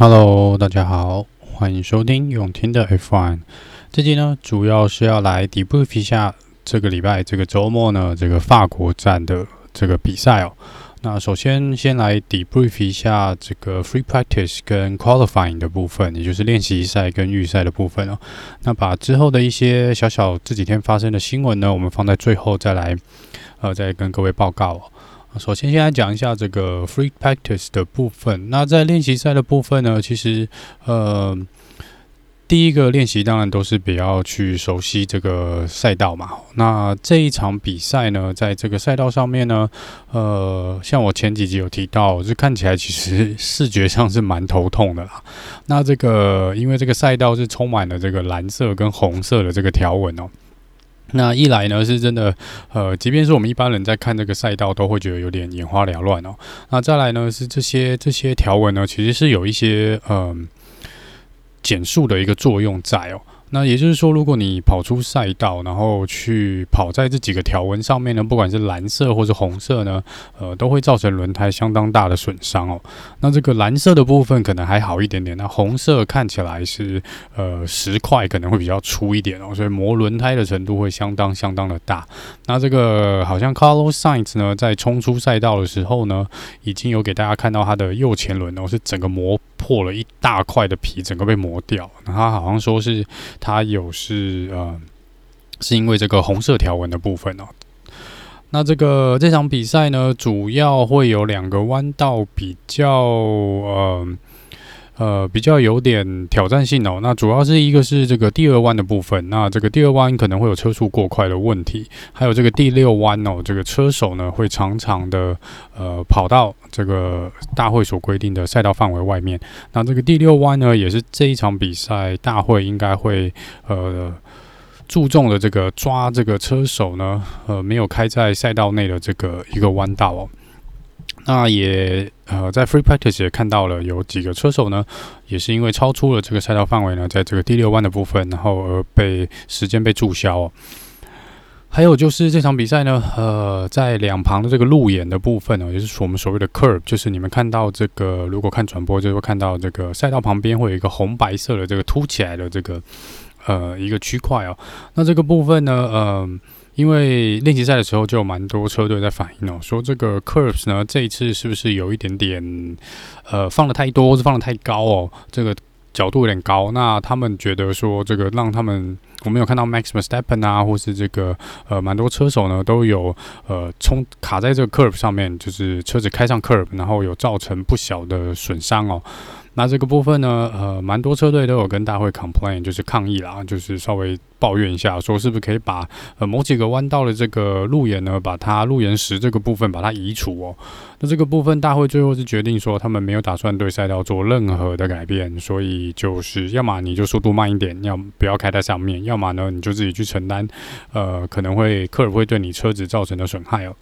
Hello，大家好，欢迎收听永听的 F1。这集呢，主要是要来 debrief 一下这个礼拜这个周末呢，这个法国站的这个比赛哦。那首先先来 debrief 一下这个 free practice 跟 qualifying 的部分，也就是练习赛跟预赛的部分哦。那把之后的一些小小这几天发生的新闻呢，我们放在最后再来，呃，再跟各位报告哦。首先，先来讲一下这个 free practice 的部分。那在练习赛的部分呢，其实呃，第一个练习当然都是比较去熟悉这个赛道嘛。那这一场比赛呢，在这个赛道上面呢，呃，像我前几集有提到，就看起来其实视觉上是蛮头痛的啦。那这个因为这个赛道是充满了这个蓝色跟红色的这个条纹哦。那一来呢，是真的，呃，即便是我们一般人在看这个赛道，都会觉得有点眼花缭乱哦。那再来呢，是这些这些条纹呢，其实是有一些嗯减速的一个作用在哦。那也就是说，如果你跑出赛道，然后去跑在这几个条纹上面呢，不管是蓝色或是红色呢，呃，都会造成轮胎相当大的损伤哦。那这个蓝色的部分可能还好一点点，那红色看起来是呃石块可能会比较粗一点哦，所以磨轮胎的程度会相当相当的大。那这个好像 Carlos Sainz 呢，在冲出赛道的时候呢，已经有给大家看到他的右前轮哦，是整个磨破了一大块的皮，整个被磨掉。那他好像说是。他有是呃，是因为这个红色条纹的部分哦。那这个这场比赛呢，主要会有两个弯道比较呃呃比较有点挑战性哦。那主要是一个是这个第二弯的部分，那这个第二弯可能会有车速过快的问题，还有这个第六弯哦，这个车手呢会常常的呃跑到这个大会所规定的赛道范围外面。那这个第六弯呢，也是这一场比赛大会应该会呃。注重的这个抓这个车手呢，呃，没有开在赛道内的这个一个弯道哦。那也呃，在 free practice 也看到了有几个车手呢，也是因为超出了这个赛道范围呢，在这个第六弯的部分，然后而被时间被注销。还有就是这场比赛呢，呃，在两旁的这个路沿的部分呢，也就是我们所谓的 curb，就是你们看到这个，如果看转播就会看到这个赛道旁边会有一个红白色的这个凸起来的这个。呃，一个区块哦，那这个部分呢，呃，因为练习赛的时候就有蛮多车队在反映哦，说这个 curves 呢，这一次是不是有一点点呃放得太多，或是放得太高哦，这个角度有点高，那他们觉得说这个让他们，我们有看到 Max Verstappen 啊，或是这个呃蛮多车手呢都有呃冲卡在这个 curb 上面，就是车子开上 curb，然后有造成不小的损伤哦。那这个部分呢，呃，蛮多车队都有跟大会 complain，就是抗议啦，就是稍微抱怨一下，说是不是可以把呃某几个弯道的这个路沿呢，把它路沿石这个部分把它移除哦。那这个部分大会最后是决定说，他们没有打算对赛道做任何的改变，所以就是要么你就速度慢一点，要不要开在上面，要么呢你就自己去承担，呃，可能会客人会对你车子造成的损害哦。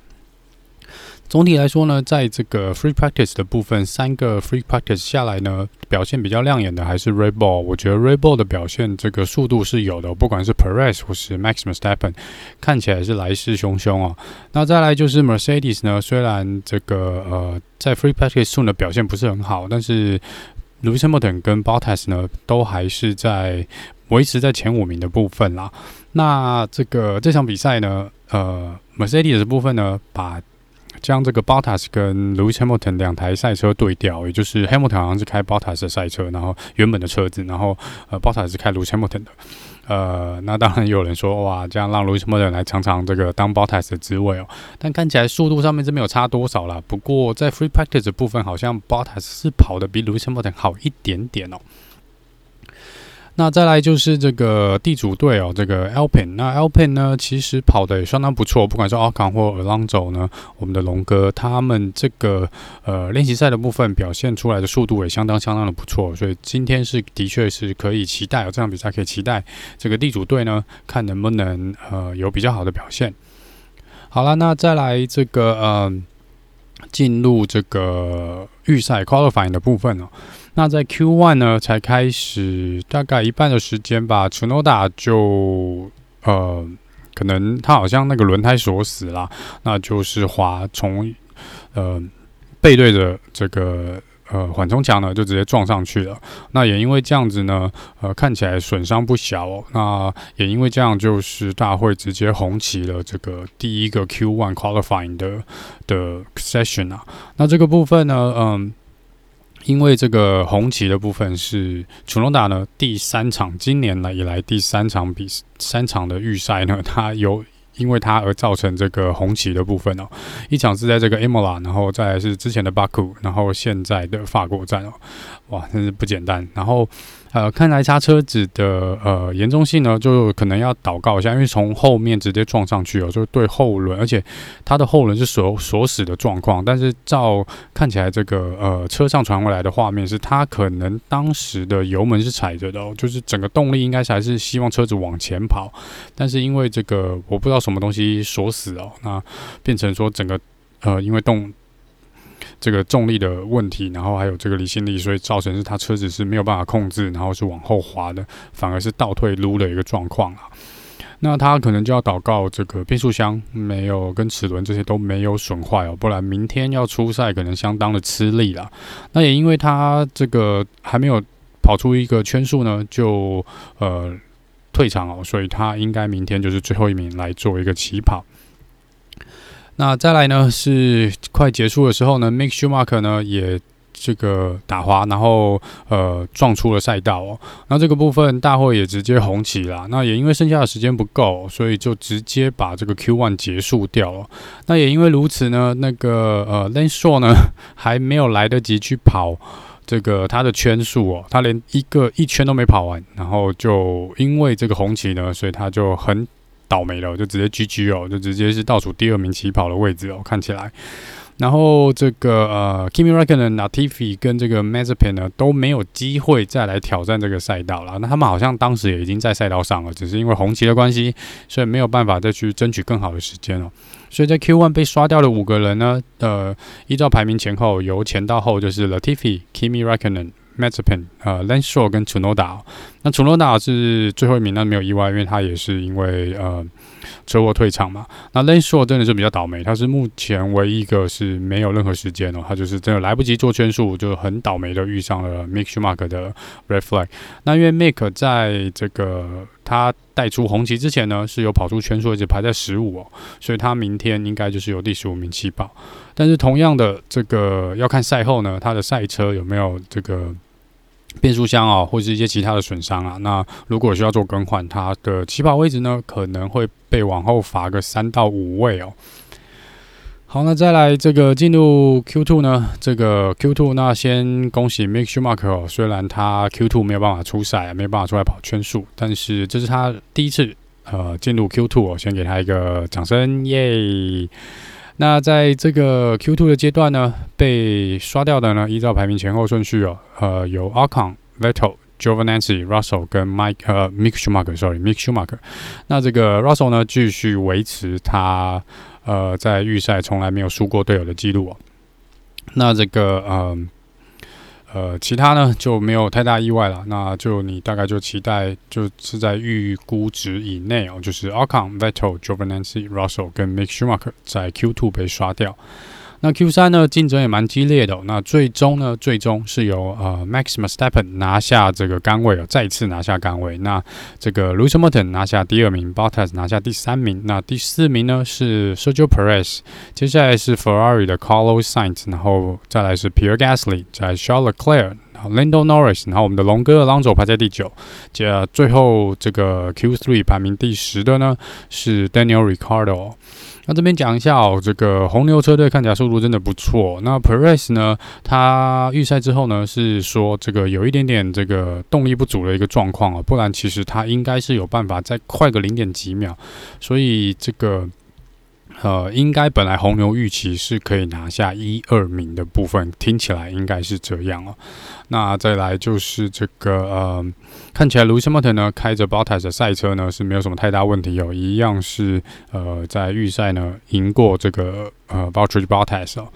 总体来说呢，在这个 free practice 的部分，三个 free practice 下来呢，表现比较亮眼的还是 Red Bull。我觉得 Red Bull 的表现，这个速度是有的，不管是 Perez 或是 Max Verstappen，看起来是来势汹汹哦。那再来就是 Mercedes 呢，虽然这个呃在 free practice 中的表现不是很好，但是 Lewis Hamilton 跟 Bottas 呢，都还是在维持在前五名的部分啦。那这个这场比赛呢，呃，Mercedes 的部分呢，把将这个 Bottas 跟 Lewis Hamilton 两台赛车对调，也就是 Hamilton 好像是开 Bottas 的赛车，然后原本的车子，然后呃 Bottas 是开 Lewis Hamilton 的，呃，那当然有人说哇，这样让 Lewis Hamilton 来尝尝这个当 Bottas 的滋味哦，但看起来速度上面是没有差多少啦。不过在 Free Practice 的部分，好像 Bottas 是跑得比 Lewis Hamilton 好一点点哦。那再来就是这个地主队哦，这个 Alpine。那 Alpine 呢，其实跑的也相当不错，不管是 Ocon 或 Alonso 呢，我们的龙哥他们这个呃练习赛的部分表现出来的速度也相当相当的不错，所以今天是的确是可以期待，哦这场比赛可以期待这个地主队呢，看能不能呃有比较好的表现。好了，那再来这个呃进入这个预赛 Qualifying 的部分哦。那在 Q1 呢，才开始大概一半的时间吧，Tsunoda 就呃，可能他好像那个轮胎锁死了，那就是滑从呃背对着这个呃缓冲墙呢就直接撞上去了。那也因为这样子呢，呃看起来损伤不小哦。那也因为这样，就是大会直接红旗了这个第一个 Q1 qualifying 的的 session 啊。那这个部分呢，嗯。因为这个红旗的部分是楚龙达呢第三场，今年来以来第三场比三场的预赛呢，他有因为它而造成这个红旗的部分哦，一场是在这个 Imola，然后再是之前的巴库，然后现在的法国站哦，哇，真是不简单，然后。呃，看来他车子的呃严重性呢，就可能要祷告一下，因为从后面直接撞上去哦，就对后轮，而且它的后轮是锁锁死的状况。但是照看起来，这个呃车上传回来的画面是，他可能当时的油门是踩着的哦，就是整个动力应该是还是希望车子往前跑，但是因为这个我不知道什么东西锁死哦，那变成说整个呃因为动。这个重力的问题，然后还有这个离心力，所以造成是他车子是没有办法控制，然后是往后滑的，反而是倒退撸的一个状况啊。那他可能就要祷告这个变速箱没有跟齿轮这些都没有损坏哦，不然明天要出赛可能相当的吃力了。那也因为他这个还没有跑出一个圈数呢，就呃退场哦，所以他应该明天就是最后一名来做一个起跑。那再来呢，是快结束的时候呢，Mick Schumacher 呢也这个打滑，然后呃撞出了赛道哦。那这个部分大会也直接红旗了。那也因为剩下的时间不够，所以就直接把这个 Q1 结束掉了。那也因为如此呢，那个呃 Lance Stroll 呢 还没有来得及去跑这个他的圈数哦，他连一个一圈都没跑完，然后就因为这个红旗呢，所以他就很。倒霉了，就直接 GG 哦，就直接是倒数第二名起跑的位置哦，看起来。然后这个呃，Kimi Räikkönen、Latifi 跟这个 Mazepin 呢都没有机会再来挑战这个赛道了。那他们好像当时也已经在赛道上了，只是因为红旗的关系，所以没有办法再去争取更好的时间哦。所以在 Q1 被刷掉的五个人呢，呃，依照排名前后，由前到后就是 Latifi、Kimi Räikkönen。Mazepin 呃 l a n s h o r 跟 Tsunoda，那 Tsunoda 是最后一名，那没有意外，因为他也是因为呃车祸退场嘛。那 l a n s h o r 真的是比较倒霉，他是目前唯一一个是没有任何时间哦，他就是真的来不及做圈数，就很倒霉的遇上了 Mick Schumacher 的 Red Flag。那因为 Mick 在这个他带出红旗之前呢，是有跑出圈数，一直排在十五哦，所以他明天应该就是有第十五名起跑。但是同样的，这个要看赛后呢，他的赛车有没有这个。变速箱啊，或是一些其他的损伤啊，那如果需要做更换，它的起跑位置呢，可能会被往后罚个三到五位哦。好，那再来这个进入 Q2 呢，这个 Q2 那先恭喜 Mick Schumacher 哦，虽然他 Q2 没有办法出赛，没有办法出来跑圈数，但是这是他第一次呃进入 Q2 哦，先给他一个掌声耶。那在这个 Q2 的阶段呢，被刷掉的呢，依照排名前后顺序哦，呃，有 Ocon、Vettel、Giovinazzi、Russell 跟 Mike 呃 Mick Schumacher，sorry，Mick Schumacher。那这个 Russell 呢，继续维持他呃在预赛从来没有输过队友的记录哦。那这个嗯。呃，其他呢就没有太大意外了，那就你大概就期待就是在预估值以内哦，就是 Alcon、Vettel、j o v a n a n c i、Russell 跟 Mick Schumacher 在 Q2 被刷掉。那 Q 三呢，竞争也蛮激烈的。那最终呢，最终是由呃 Max m e s t a p p e n 拿下这个杆位哦，再次拿下杆位。那这个 Lewis Hamilton 拿下第二名，Bottas 拿下第三名。那第四名呢是 Sergio Perez，接下来是 Ferrari 的 Carlos Sainz，然后再来是 Pierre Gasly，再来 Charles Leclerc，然后 Lando Norris，然后我们的龙哥 l o n o 排在第九。这最后这个 Q3 排名第十的呢是 Daniel Ricardo。那这边讲一下哦，这个红牛车队看起来速度真的不错。那 Perez 呢，他预赛之后呢是说这个有一点点这个动力不足的一个状况哦，不然其实他应该是有办法再快个零点几秒。所以这个。呃，应该本来红牛预期是可以拿下一二名的部分，听起来应该是这样哦。那再来就是这个呃，看起来 Lewis Hamilton 呢开着 Bottas 的赛车呢是没有什么太大问题哦，一样是呃在预赛呢赢过这个呃 Valtteri Bottas 哦。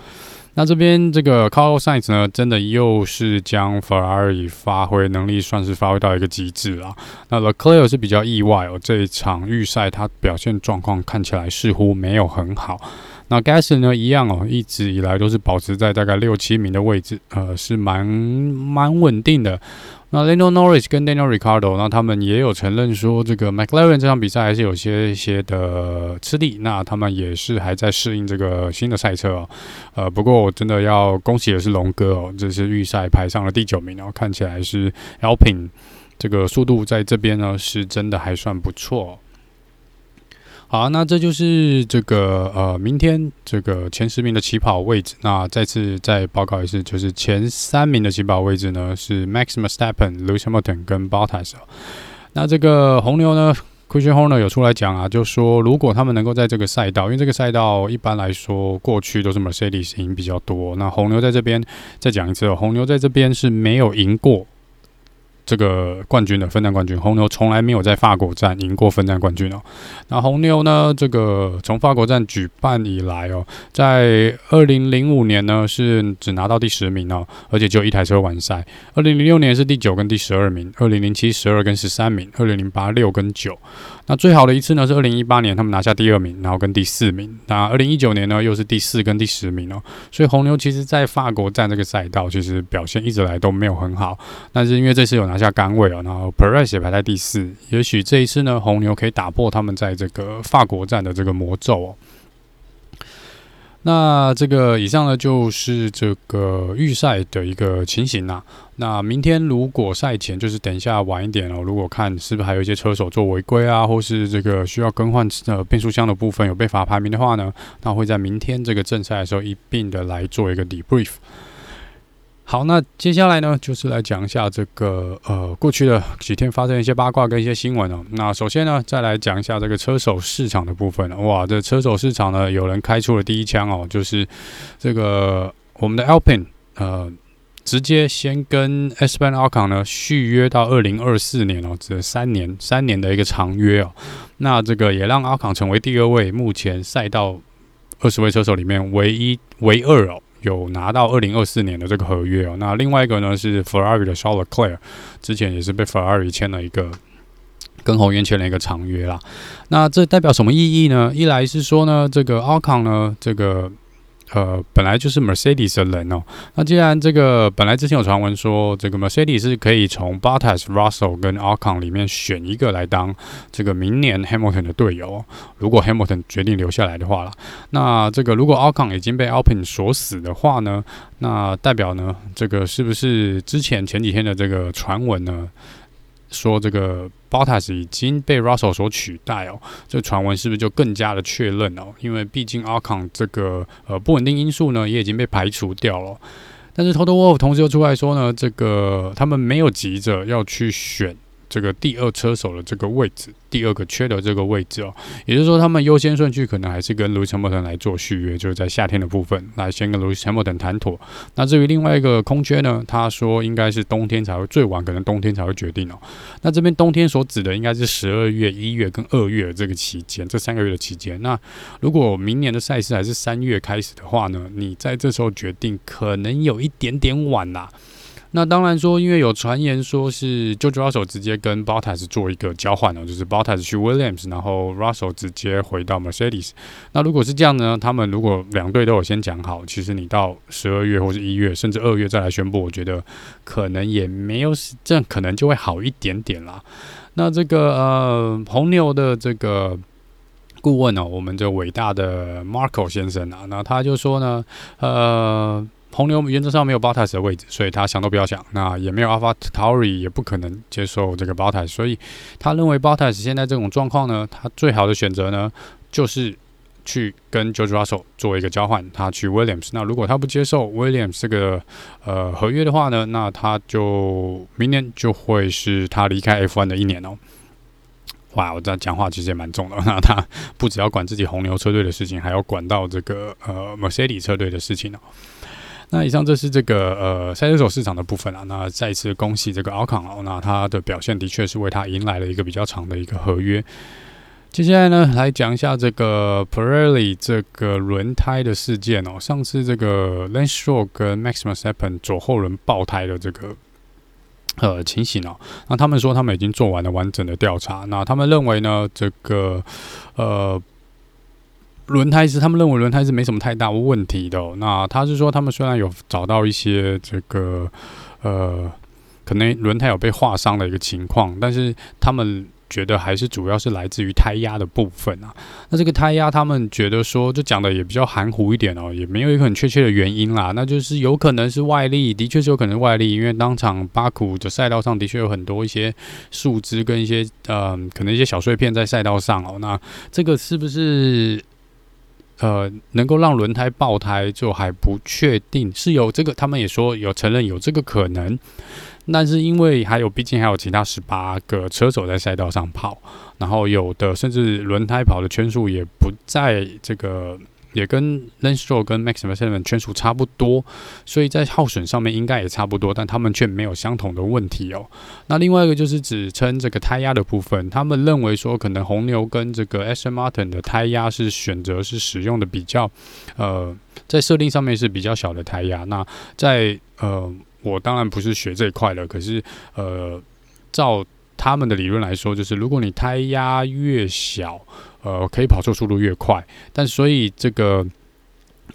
那这边这个 Carlos Sainz 呢，真的又是将 Ferrari 发挥能力算是发挥到一个极致了。那 Leclerc 是比较意外哦，这一场预赛他表现状况看起来似乎没有很好。那 Gasly 呢一样哦，一直以来都是保持在大概六七名的位置，呃，是蛮蛮稳定的。那 l e n d o Norris 跟 Daniel r i c a r d o 那他们也有承认说，这个 McLaren 这场比赛还是有些些的吃力。那他们也是还在适应这个新的赛车哦。呃，不过我真的要恭喜的是龙哥哦，这是预赛排上了第九名然后，看起来是 Helping 这个速度在这边呢是真的还算不错。好，那这就是这个呃，明天这个前十名的起跑位置。那再次再报告一次，就是前三名的起跑位置呢是 Max Verstappen、Lewis Hamilton 跟 Bottas。那这个红牛呢，Christian Horner 有出来讲啊，就说如果他们能够在这个赛道，因为这个赛道一般来说过去都是 Mercedes 赢比较多。那红牛在这边再讲一次哦，红牛在这边是没有赢过。这个冠军的分站冠军，红牛从来没有在法国站赢过分站冠军哦。那红牛呢？这个从法国站举办以来哦，在二零零五年呢是只拿到第十名哦，而且只有一台车完赛。二零零六年是第九跟第十二名，二零零七十二跟十三名，二零零八六跟九。那最好的一次呢是二零一八年他们拿下第二名，然后跟第四名。那二零一九年呢又是第四跟第十名哦。所以红牛其实在法国站这个赛道其实表现一直来都没有很好，但是因为这次有拿下杆位哦，然后 Perez 也排在第四，也许这一次呢红牛可以打破他们在这个法国站的这个魔咒哦。那这个以上呢，就是这个预赛的一个情形啦。那明天如果赛前就是等一下晚一点哦，如果看是不是还有一些车手做违规啊，或是这个需要更换呃变速箱的部分有被罚排名的话呢，那会在明天这个正赛的时候一并的来做一个 debrief。好，那接下来呢，就是来讲一下这个呃过去的几天发生一些八卦跟一些新闻哦。那首先呢，再来讲一下这个车手市场的部分。哇，这车手市场呢，有人开出了第一枪哦，就是这个我们的 Alpin 呃，直接先跟 s p e n a l c o n 呢续约到二零二四年哦，这三年三年的一个长约哦。那这个也让 Ocon 成为第二位目前赛道二十位车手里面唯一唯二哦。有拿到二零二四年的这个合约哦，那另外一个呢是 Ferrari 的 Charles Leclerc，之前也是被 Ferrari 签了一个跟红源签了一个长约啦。那这代表什么意义呢？一来是说呢，这个 Ocon 呢，这个。呃，本来就是 Mercedes 的人哦。那既然这个本来之前有传闻说，这个 Mercedes 是可以从 Bottas、Russell 跟 Ocon 里面选一个来当这个明年 Hamilton 的队友。如果 Hamilton 决定留下来的话了，那这个如果 Ocon 已经被 Alpine 锁死的话呢，那代表呢，这个是不是之前前几天的这个传闻呢？说这个 Bottas 已经被 Russell 所取代哦，这传闻是不是就更加的确认哦？因为毕竟 Alcon 这个呃不稳定因素呢也已经被排除掉了，但是 Total Wolf 同时又出来说呢，这个他们没有急着要去选。这个第二车手的这个位置，第二个缺的这个位置哦，也就是说，他们优先顺序可能还是跟 Lewis Hamilton 来做续约，就是在夏天的部分来先跟 Lewis Hamilton 谈妥。那至于另外一个空缺呢，他说应该是冬天才会最晚，可能冬天才会决定哦。那这边冬天所指的应该是十二月、一月跟二月这个期间，这三个月的期间。那如果明年的赛事还是三月开始的话呢，你在这时候决定可能有一点点晚啦。那当然说，因为有传言说是 George Russell 直接跟 Bottas 做一个交换哦，就是 Bottas 去 Williams，然后 Russell 直接回到 Mercedes。那如果是这样呢？他们如果两队都有先讲好，其实你到十二月或者一月，甚至二月再来宣布，我觉得可能也没有这样，可能就会好一点点啦。那这个呃红牛的这个顾问呢、哦，我们这伟大的 Marco 先生啊，那他就说呢，呃。红牛原则上没有 Bottas 的位置，所以他想都不要想。那也没有 AlphaTauri 也不可能接受这个 Bottas，所以他认为 Bottas 现在这种状况呢，他最好的选择呢，就是去跟 George Russell 做一个交换，他去 Williams。那如果他不接受 Williams 这个呃合约的话呢，那他就明年就会是他离开 F1 的一年哦。哇，我这样讲话其实也蛮重的。那他不只要管自己红牛车队的事情，还要管到这个呃 Mercedes 车队的事情哦。那以上这是这个呃赛车手市场的部分啊。那再一次恭喜这个奥康哦，那他的表现的确是为他迎来了一个比较长的一个合约。接下来呢，来讲一下这个 Pirelli 这个轮胎的事件哦。上次这个 Lance Stroll 跟 Max Verstappen 左后轮爆胎的这个呃情形哦，那他们说他们已经做完了完整的调查。那他们认为呢，这个呃。轮胎是他们认为轮胎是没什么太大问题的。那他是说，他们虽然有找到一些这个呃，可能轮胎有被划伤的一个情况，但是他们。觉得还是主要是来自于胎压的部分啊。那这个胎压，他们觉得说，就讲的也比较含糊一点哦，也没有一个很确切的原因啦。那就是有可能是外力，的确是有可能是外力，因为当场巴库的赛道上的确有很多一些树枝跟一些呃，可能一些小碎片在赛道上哦。那这个是不是呃能够让轮胎爆胎，就还不确定。是有这个，他们也说有承认有这个可能。但是因为还有，毕竟还有其他十八个车手在赛道上跑，然后有的甚至轮胎跑的圈数也不在这个，也跟 Lance Stroll 跟 Max v e r s t a p e n 圈数差不多，所以在耗损上面应该也差不多，但他们却没有相同的问题哦。那另外一个就是指称这个胎压的部分，他们认为说可能红牛跟这个 Aston Martin 的胎压是选择是使用的比较，呃，在设定上面是比较小的胎压，那在呃。我当然不是学这一块的，可是，呃，照他们的理论来说，就是如果你胎压越小，呃，可以跑出速度越快。但所以这个，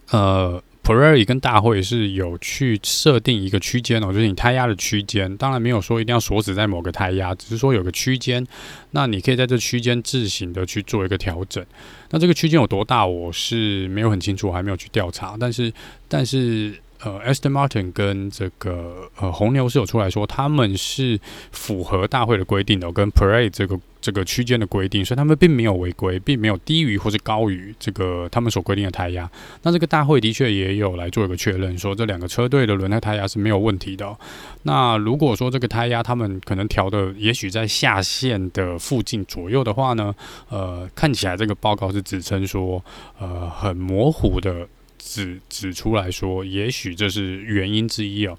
呃，Pirelli 跟大会是有去设定一个区间哦，就是你胎压的区间，当然没有说一定要锁死在某个胎压，只是说有个区间，那你可以在这区间自行的去做一个调整。那这个区间有多大，我是没有很清楚，我还没有去调查，但是，但是。呃，Aston Martin 跟这个呃红牛是有出来说，他们是符合大会的规定的，跟 Pre 这个这个区间的规定，所以他们并没有违规，并没有低于或是高于这个他们所规定的胎压。那这个大会的确也有来做一个确认，说这两个车队的轮胎胎压是没有问题的。那如果说这个胎压他们可能调的也许在下限的附近左右的话呢，呃，看起来这个报告是指称说，呃，很模糊的。指指出来说，也许这是原因之一哦。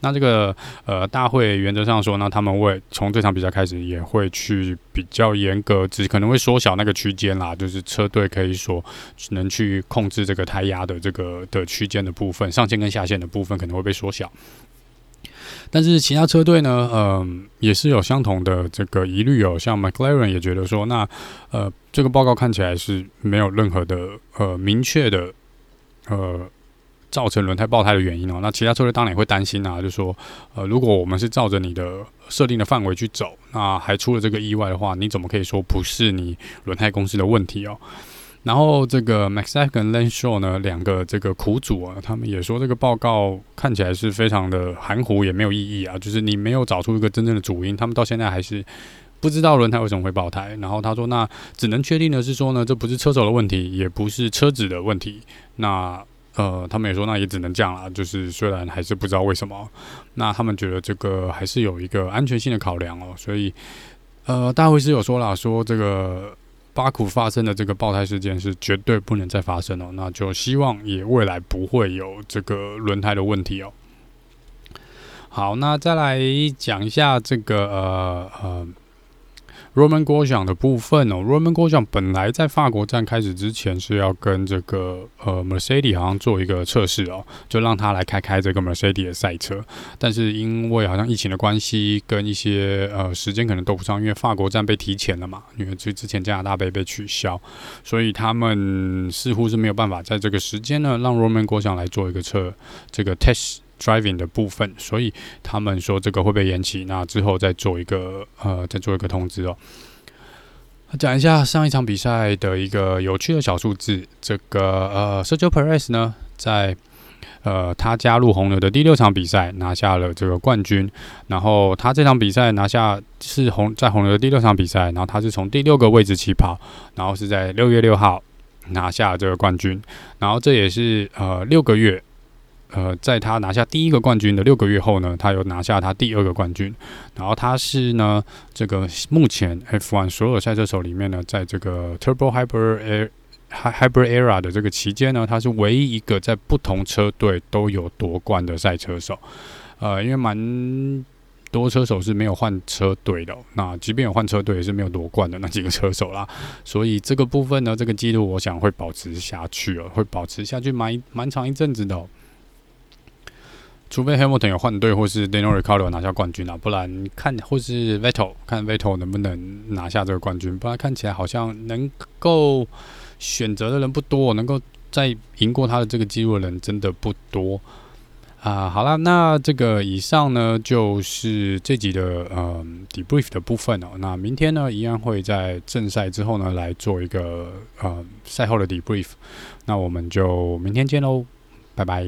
那这个呃，大会原则上说呢，他们会从这场比赛开始也会去比较严格，只可能会缩小那个区间啦，就是车队可以说能去控制这个胎压的这个的区间的部分，上限跟下限的部分可能会被缩小。但是其他车队呢，嗯、也是有相同的这个疑虑哦。像 McLaren 也觉得说，那呃，这个报告看起来是没有任何的呃明确的。呃，造成轮胎爆胎的原因哦，那其他车队当然也会担心啊，就说，呃，如果我们是照着你的设定的范围去走，那还出了这个意外的话，你怎么可以说不是你轮胎公司的问题哦？然后这个 Max Verstappen 跟 Lance Stroll 呢，两个这个苦主啊，他们也说这个报告看起来是非常的含糊，也没有意义啊，就是你没有找出一个真正的主因，他们到现在还是不知道轮胎为什么会爆胎。然后他说，那只能确定的是说呢，这不是车手的问题，也不是车子的问题。那呃，他们也说，那也只能这样了。就是虽然还是不知道为什么，那他们觉得这个还是有一个安全性的考量哦。所以，呃，大会是有说了，说这个巴库发生的这个爆胎事件是绝对不能再发生哦。那就希望也未来不会有这个轮胎的问题哦。好，那再来讲一下这个呃呃。Roman Go 想的部分哦，Roman Go 想本来在法国站开始之前是要跟这个呃 Mercedes 好像做一个测试哦，就让他来开开这个 Mercedes 的赛车，但是因为好像疫情的关系跟一些呃时间可能都不上，因为法国站被提前了嘛，因为之之前加拿大杯被取消，所以他们似乎是没有办法在这个时间呢让 Roman Go 想来做一个测这个 test。Driving 的部分，所以他们说这个会被延期，那之后再做一个呃，再做一个通知哦。讲一下上一场比赛的一个有趣的小数字，这个呃，Sergio Perez 呢，在呃他加入红牛的第六场比赛拿下了这个冠军，然后他这场比赛拿下是红在红牛的第六场比赛，然后他是从第六个位置起跑，然后是在六月六号拿下这个冠军，然后这也是呃六个月。呃，在他拿下第一个冠军的六个月后呢，他又拿下他第二个冠军。然后他是呢，这个目前 F1 所有赛车手里面呢，在这个 Turbo Hybrid Hybrid Era 的这个期间呢，他是唯一一个在不同车队都有夺冠的赛车手。呃，因为蛮多车手是没有换车队的，那即便有换车队，也是没有夺冠的那几个车手啦。所以这个部分呢，这个记录我想会保持下去哦，会保持下去蛮蛮长一阵子的。除非 Hamilton 有换队，或是 Daniel Ricardo 拿下冠军啊，不然看或是 Vettel 看 Vettel 能不能拿下这个冠军，不然看起来好像能够选择的人不多，能够再赢过他的这个记录的人真的不多。啊，好了，那这个以上呢就是这集的呃 debrief 的部分哦。那明天呢，一样会在正赛之后呢来做一个呃赛后的 debrief。那我们就明天见喽，拜拜。